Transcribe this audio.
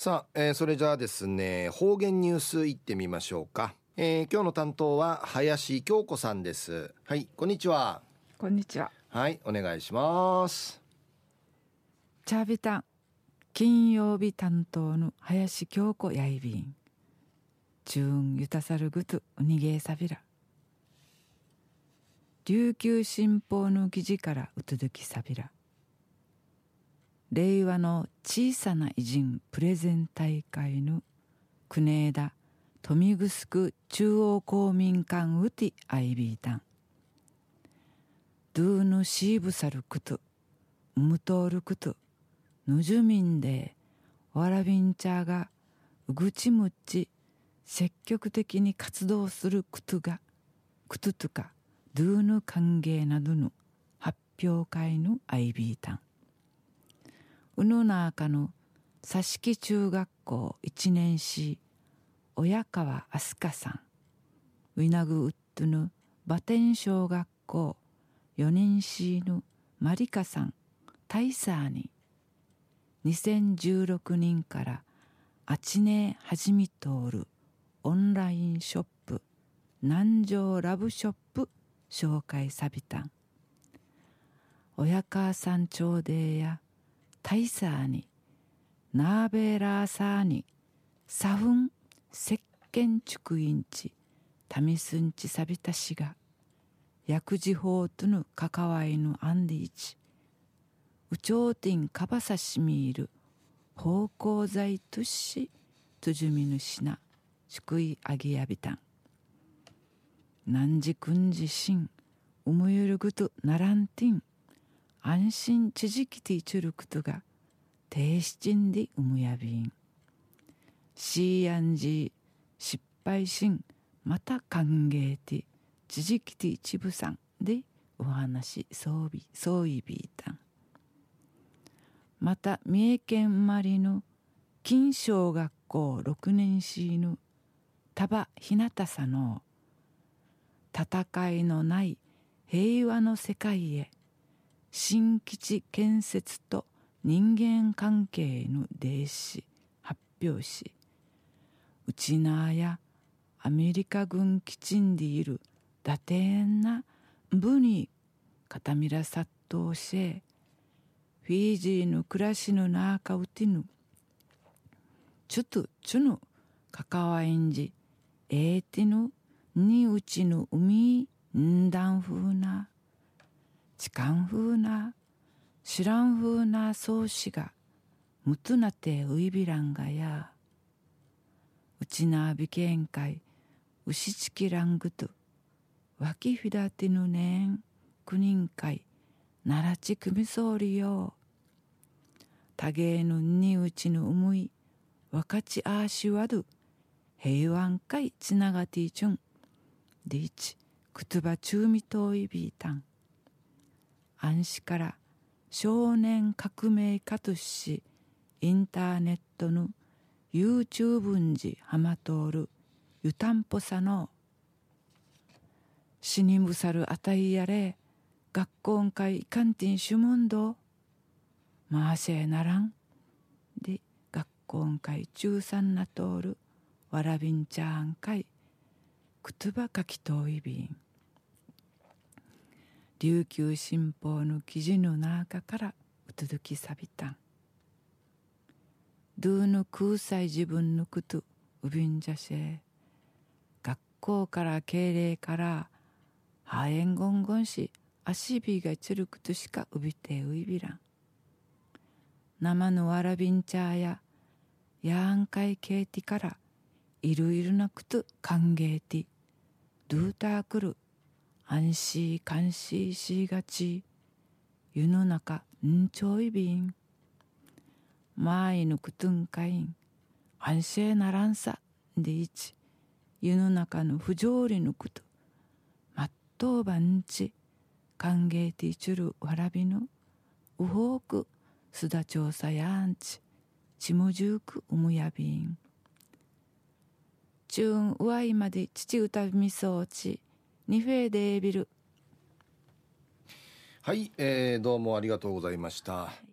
さあ、えー、それじゃあですね、方言ニュースいってみましょうか。えー、今日の担当は林京子さんです。はい、こんにちは。こんにちは。はい、お願いします。チャービタン、金曜日担当の林京子やいびん。チューンゆたさるぐとうにげさびら。琉球新報の記事からうつづきさびら。令和の小さな偉人プレゼン大会の国枝富城中央公民館うてアイビータンドゥーヌシーブサルクトゥムトールクトヌジュミンでわらびんちゃがうぐちむち積極的に活動するクトゥがクトとかドゥーヌ歓迎などの発表会のアイビータンうぬなかの佐敷中学校一年士親川飛鳥さんウィナグウッドヌバテン小学校四年士のマリカさん大佐に2016年からあちねはじみ通るオンラインショップ南城ラブショップ紹介さびたん。親川山頂でや。タイサーにナーベラーサーにサフン石鹸竹インチタミスンチサビタシが薬事法との関わいのアンディーチウチョウティンカバサシミール芳香剤としとじゅみぬしな祝いあげやびたん。何時くんじしんうむゆるぐとならんてん。安心知識ティチュルクトが低七んでうむやびん。シーアンジー失敗しんまた歓迎て知識ティチブさんでお話そうびそういびいた。また三重県生まれの金小学校六年生の束ひなたさの戦いのない平和の世界へ新基地建設と人間関係の例示発表しウチナーやアメリカ軍基地にいる打点な部に片みら殺到しフィージーの暮らしの中うてぬちょとちゅぬかかわいんじええてぬにうちぬ海んだんふうな痴漢風な知らん風な宗師がむとなてういびらんがやうちなびけんかいうしちきらんぐとわきふだてぬねんくにんかいならちくみそうりよ。たげえぬにうちぬうむいわかちあしわど平安かいつながていちゅん。でいちくつばちゅうみといびいたん暗視から少年革命家としインターネットの YouTube じはまとおるゆたんぽさの死にむさるあたいやれ学校会かいかんてんしゅもんどまあせならんで学校会中三なとおるわらびんちゃあん会くつばかきといびん。琉球新報の記事の中からうつづきさびたん。ドゥの空才自分のことうびんじゃせ学校から敬礼からハエンゴンゴンし足火がつるくとしかうびてういびらん。生のわらびんちゃややんかいけいてからいろいろなこと歓迎てドゥーターくる安心監視しがち。世の中んちょいびんまいぬくとんかいん。安心ならんさでいち。世の中の不条理のこと。まっとうばんち。歓迎ていちゅるわらびの。うほうく。すだ調査やんち。ちむじゅうくうむやびん。ちゅんうわいまで父歌みそうちニフェデービルはい、えー、どうもありがとうございました、はい